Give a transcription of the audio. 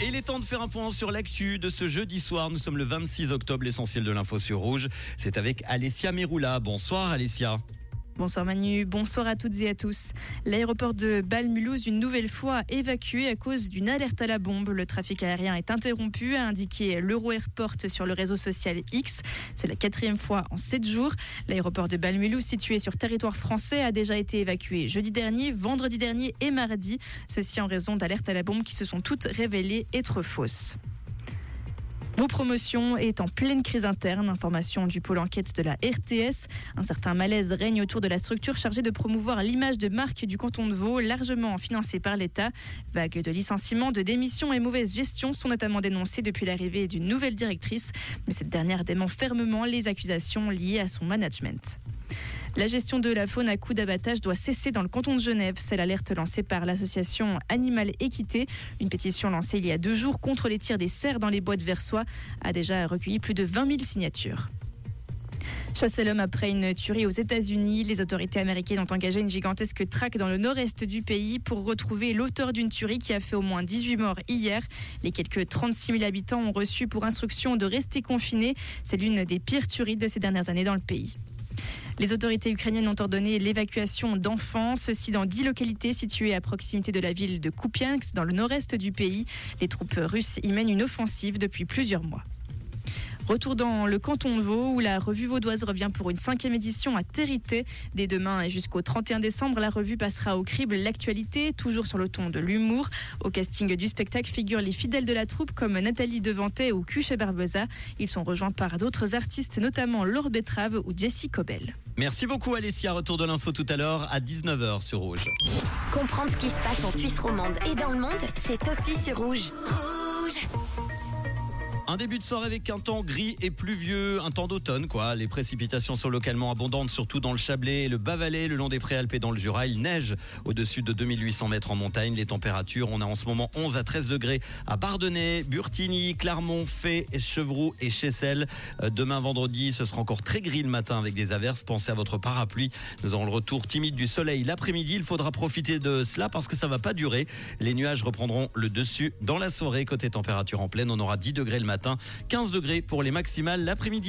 Et il est temps de faire un point sur l'actu de ce jeudi soir. Nous sommes le 26 octobre, l'essentiel de l'info sur Rouge. C'est avec Alessia Meroula. Bonsoir Alessia. Bonsoir Manu, bonsoir à toutes et à tous. L'aéroport de Bâle-Mulhouse, une nouvelle fois évacué à cause d'une alerte à la bombe. Le trafic aérien est interrompu, a indiqué l'Euro Airport sur le réseau social X. C'est la quatrième fois en sept jours. L'aéroport de Bâle-Mulhouse, situé sur territoire français, a déjà été évacué jeudi dernier, vendredi dernier et mardi. Ceci en raison d'alertes à la bombe qui se sont toutes révélées être fausses. Vos promotions est en pleine crise interne. Information du pôle enquête de la RTS. Un certain malaise règne autour de la structure chargée de promouvoir l'image de marque du canton de Vaud, largement financée par l'État. Vagues de licenciements, de démissions et mauvaise gestion sont notamment dénoncées depuis l'arrivée d'une nouvelle directrice. Mais cette dernière dément fermement les accusations liées à son management. La gestion de la faune à coups d'abattage doit cesser dans le canton de Genève. C'est l'alerte lancée par l'association Animal Équité. Une pétition lancée il y a deux jours contre les tirs des cerfs dans les bois de Versoix a déjà recueilli plus de 20 000 signatures. Chasser l'homme après une tuerie aux États-Unis. Les autorités américaines ont engagé une gigantesque traque dans le nord-est du pays pour retrouver l'auteur d'une tuerie qui a fait au moins 18 morts hier. Les quelques 36 000 habitants ont reçu pour instruction de rester confinés. C'est l'une des pires tueries de ces dernières années dans le pays. Les autorités ukrainiennes ont ordonné l'évacuation d'enfants, ceci dans dix localités situées à proximité de la ville de Kupiansk, dans le nord-est du pays. Les troupes russes y mènent une offensive depuis plusieurs mois. Retour dans le canton de Vaud où la revue vaudoise revient pour une cinquième édition à Territé. Dès demain et jusqu'au 31 décembre, la revue passera au crible l'actualité, toujours sur le ton de l'humour. Au casting du spectacle figurent les fidèles de la troupe comme Nathalie Devantet ou Cuche Barbeza. Ils sont rejoints par d'autres artistes, notamment Laure Betrave ou Jessie Cobel. Merci beaucoup Alessia. Retour de l'info tout à l'heure à 19h sur Rouge. Comprendre ce qui se passe en Suisse romande et dans le monde, c'est aussi sur Rouge. Rouge un début de soirée avec un temps gris et pluvieux, un temps d'automne quoi. Les précipitations sont localement abondantes, surtout dans le Chablais et le Bas-Valais, le long des Préalpes et dans le Jura. Il neige au-dessus de 2800 mètres en montagne. Les températures, on a en ce moment 11 à 13 degrés à Bardonnay, Burtigny, Clermont, Fay, Chevroux et Chessel. Euh, demain vendredi, ce sera encore très gris le matin avec des averses. Pensez à votre parapluie. Nous aurons le retour timide du soleil l'après-midi. Il faudra profiter de cela parce que ça va pas durer. Les nuages reprendront le dessus dans la soirée. Côté température en pleine, on aura 10 degrés le matin 15 degrés pour les maximales l'après-midi.